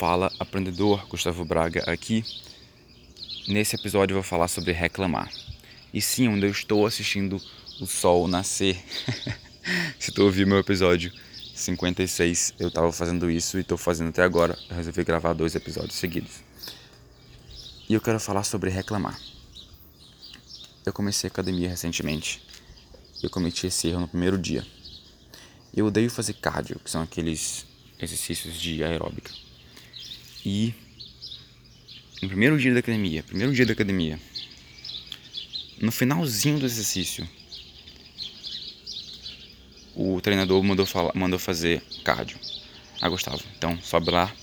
Fala aprendedor Gustavo Braga aqui. Nesse episódio eu vou falar sobre reclamar. E sim, onde eu estou assistindo o sol nascer. Se tu ouvir meu episódio 56, eu estava fazendo isso e estou fazendo até agora. Eu resolvi gravar dois episódios seguidos. E eu quero falar sobre reclamar. Eu comecei academia recentemente. Eu cometi esse erro no primeiro dia. Eu odeio fazer cardio, que são aqueles exercícios de aeróbica. E no primeiro dia da academia, primeiro dia da academia, no finalzinho do exercício, o treinador mandou, mandou fazer cardio. Ah, Gustavo, então sobe lá,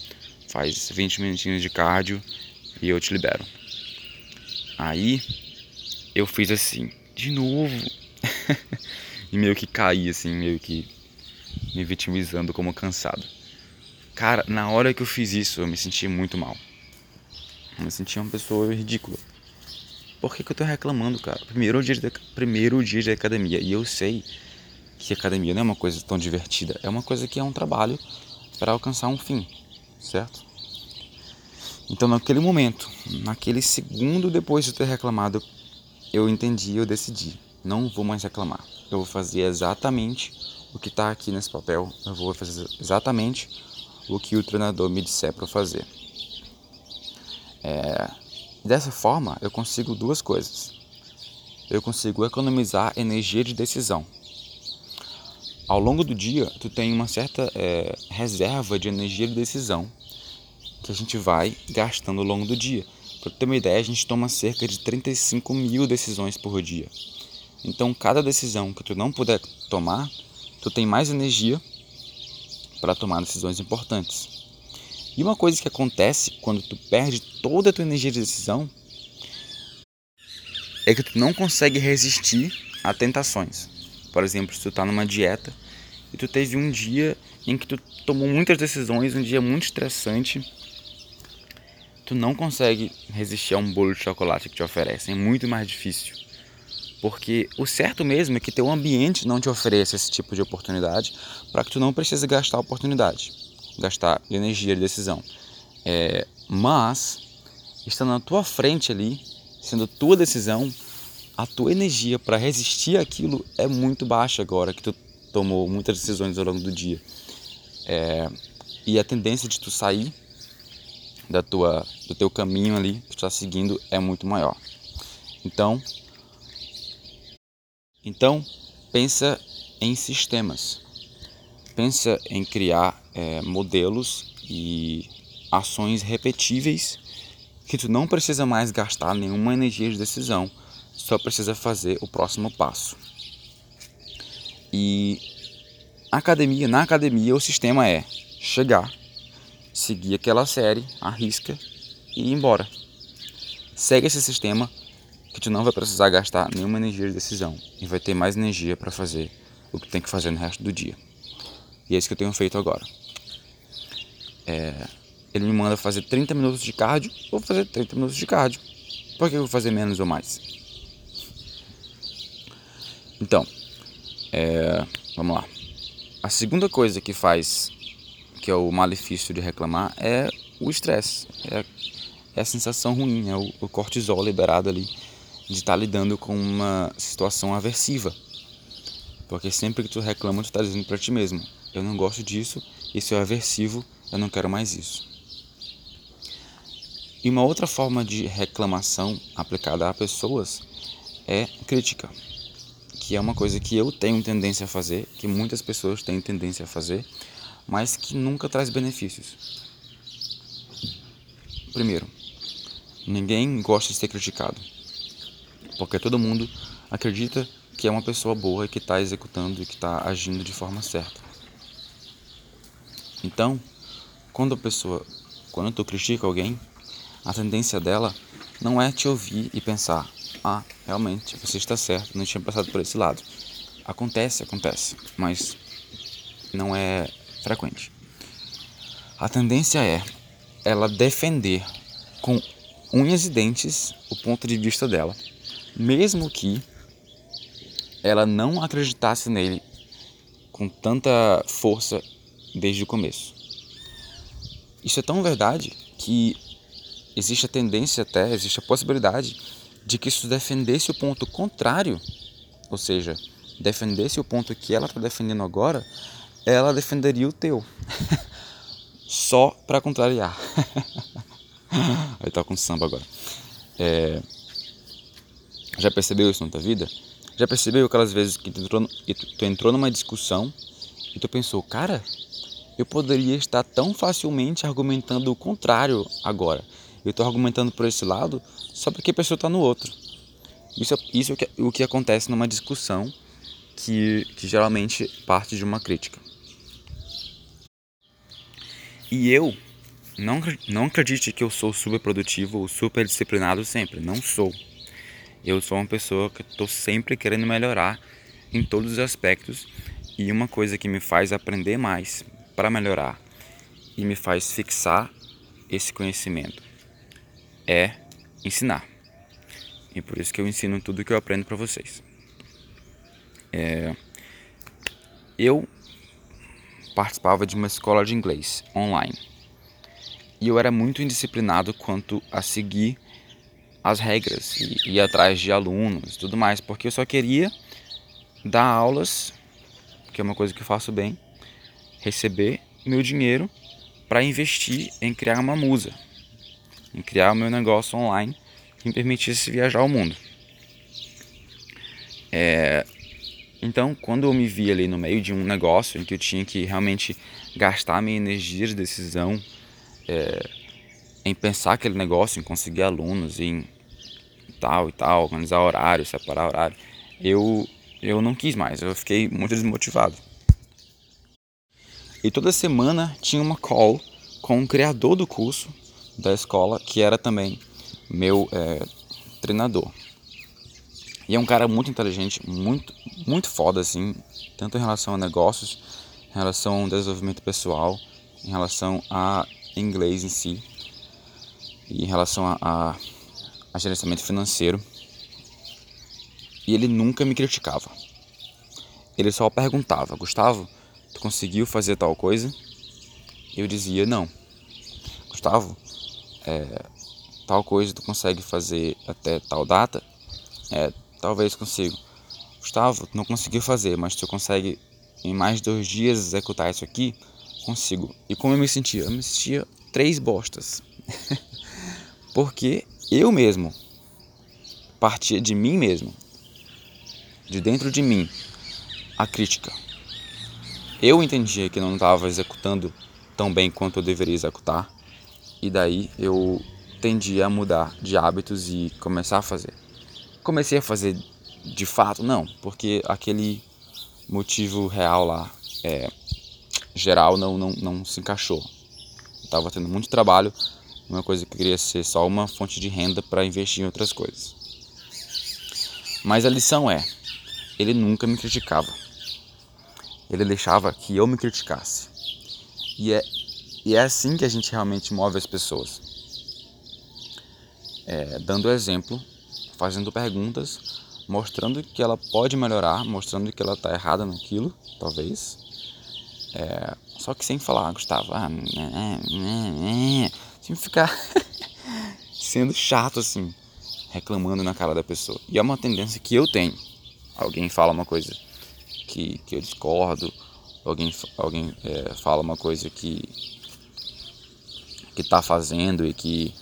faz 20 minutinhos de cardio e eu te libero. Aí eu fiz assim, de novo. e meio que caí assim, meio que me vitimizando como cansado. Cara, na hora que eu fiz isso, eu me senti muito mal. Eu me senti uma pessoa ridícula. Por que, que eu tô reclamando, cara? Primeiro dia, de, primeiro dia de academia. E eu sei que academia não é uma coisa tão divertida. É uma coisa que é um trabalho para alcançar um fim, certo? Então, naquele momento, naquele segundo depois de ter reclamado, eu entendi, eu decidi. Não vou mais reclamar. Eu vou fazer exatamente o que está aqui nesse papel. Eu vou fazer exatamente o que o treinador me disser para fazer. É, dessa forma, eu consigo duas coisas. Eu consigo economizar energia de decisão. Ao longo do dia, tu tem uma certa é, reserva de energia de decisão que a gente vai gastando ao longo do dia. Para ter uma ideia, a gente toma cerca de 35 mil decisões por dia. Então, cada decisão que tu não puder tomar, tu tem mais energia para tomar decisões importantes. E uma coisa que acontece quando tu perde toda a tua energia de decisão é que tu não consegue resistir a tentações. Por exemplo, se tu está numa dieta e tu teve um dia em que tu tomou muitas decisões, um dia muito estressante, tu não consegue resistir a um bolo de chocolate que te oferecem, é muito mais difícil. Porque o certo mesmo é que teu ambiente não te ofereça esse tipo de oportunidade para que tu não precise gastar oportunidade, gastar energia de decisão. É, mas, estando na tua frente ali, sendo tua decisão, a tua energia para resistir aquilo é muito baixa agora que tu tomou muitas decisões ao longo do dia. É, e a tendência de tu sair da tua, do teu caminho ali que tu está seguindo é muito maior. Então, então pensa em sistemas, pensa em criar é, modelos e ações repetíveis que tu não precisa mais gastar nenhuma energia de decisão, só precisa fazer o próximo passo. E academia, na academia o sistema é chegar, seguir aquela série, arrisca e ir embora. Segue esse sistema que tu não vai precisar gastar nenhuma energia de decisão e vai ter mais energia para fazer o que tem que fazer no resto do dia. E é isso que eu tenho feito agora. É, ele me manda fazer 30 minutos de cardio, vou fazer 30 minutos de cardio. Por que eu vou fazer menos ou mais? Então, é, vamos lá. A segunda coisa que faz, que é o malefício de reclamar, é o estresse. É, é, a sensação ruim, é o, o cortisol liberado ali de estar tá lidando com uma situação aversiva. Porque sempre que tu reclama, tu está dizendo para ti mesmo: eu não gosto disso, isso é aversivo, eu não quero mais isso. E uma outra forma de reclamação aplicada a pessoas é crítica, que é uma coisa que eu tenho tendência a fazer, que muitas pessoas têm tendência a fazer, mas que nunca traz benefícios. Primeiro, ninguém gosta de ser criticado porque todo mundo acredita que é uma pessoa boa e que está executando e que está agindo de forma certa. Então, quando a pessoa, quando tu critica alguém, a tendência dela não é te ouvir e pensar, ah, realmente você está certo, não tinha passado por esse lado. Acontece, acontece, mas não é frequente. A tendência é ela defender com unhas e dentes o ponto de vista dela mesmo que ela não acreditasse nele com tanta força desde o começo. isso é tão verdade que existe a tendência até, existe a possibilidade de que isso defendesse o ponto contrário, ou seja, defendesse o ponto que ela está defendendo agora, ela defenderia o teu. Só para contrariar. Aí tá com samba agora. É... Já percebeu isso na tua vida? Já percebeu aquelas vezes que tu entrou, tu entrou numa discussão e tu pensou, cara, eu poderia estar tão facilmente argumentando o contrário agora. Eu estou argumentando por esse lado só porque a pessoa está no outro. Isso, é, isso é o que, o que acontece numa discussão que, que geralmente parte de uma crítica. E eu não, não acredite que eu sou super produtivo ou super disciplinado sempre. Não sou. Eu sou uma pessoa que estou sempre querendo melhorar em todos os aspectos e uma coisa que me faz aprender mais para melhorar e me faz fixar esse conhecimento é ensinar. E por isso que eu ensino tudo que eu aprendo para vocês. É, eu participava de uma escola de inglês online e eu era muito indisciplinado quanto a seguir as regras e ir atrás de alunos e tudo mais, porque eu só queria dar aulas, que é uma coisa que eu faço bem, receber meu dinheiro para investir em criar uma musa, em criar o meu negócio online que me permitisse viajar ao mundo. É, então, quando eu me vi ali no meio de um negócio em que eu tinha que realmente gastar minha energia de decisão é, em pensar aquele negócio, em conseguir alunos, em tal e tal, organizar horário, separar horário, eu, eu não quis mais, eu fiquei muito desmotivado. E toda semana tinha uma call com o criador do curso da escola, que era também meu é, treinador. E é um cara muito inteligente, muito, muito foda, assim, tanto em relação a negócios, em relação ao desenvolvimento pessoal, em relação a inglês em si, e em relação a, a gerenciamento financeiro. E ele nunca me criticava. Ele só perguntava: Gustavo, tu conseguiu fazer tal coisa? Eu dizia: Não. Gustavo, é, tal coisa tu consegue fazer até tal data? É, talvez consigo. Gustavo, tu não conseguiu fazer, mas tu consegue em mais dois dias executar isso aqui? Consigo. E como eu me sentia? Eu me sentia três bostas. Porque eu mesmo partia de mim mesmo, de dentro de mim, a crítica. Eu entendia que não estava executando tão bem quanto eu deveria executar, e daí eu tendia a mudar de hábitos e começar a fazer. Comecei a fazer de fato, não, porque aquele motivo real lá, é, geral, não, não, não se encaixou. Estava tendo muito trabalho uma coisa que queria ser só uma fonte de renda para investir em outras coisas. Mas a lição é, ele nunca me criticava. Ele deixava que eu me criticasse. E é, e é assim que a gente realmente move as pessoas. É, dando exemplo, fazendo perguntas, mostrando que ela pode melhorar, mostrando que ela está errada naquilo, talvez. É, só que sem falar, ah, Gustavo, ah, né, né, né, sem ficar sendo chato assim, reclamando na cara da pessoa. E é uma tendência que eu tenho. Alguém fala uma coisa que, que eu discordo, alguém, alguém é, fala uma coisa que que está fazendo e que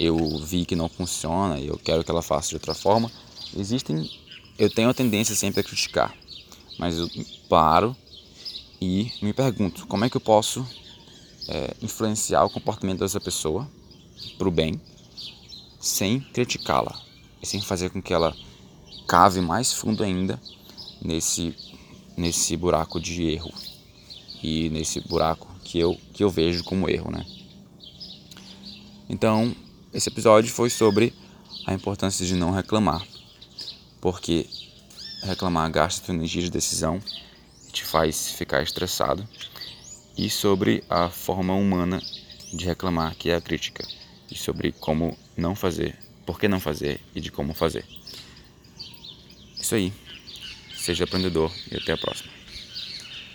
eu vi que não funciona e eu quero que ela faça de outra forma. Existem, eu tenho a tendência sempre a criticar, mas eu paro e me pergunto como é que eu posso é, influenciar o comportamento dessa pessoa para o bem, sem criticá-la e sem fazer com que ela cave mais fundo ainda nesse nesse buraco de erro e nesse buraco que eu que eu vejo como erro, né? Então, esse episódio foi sobre a importância de não reclamar, porque reclamar gasta tua energia de decisão, te faz ficar estressado e sobre a forma humana de reclamar, que é a crítica, e sobre como não fazer, por que não fazer e de como fazer. Isso aí. Seja aprendedor e até a próxima.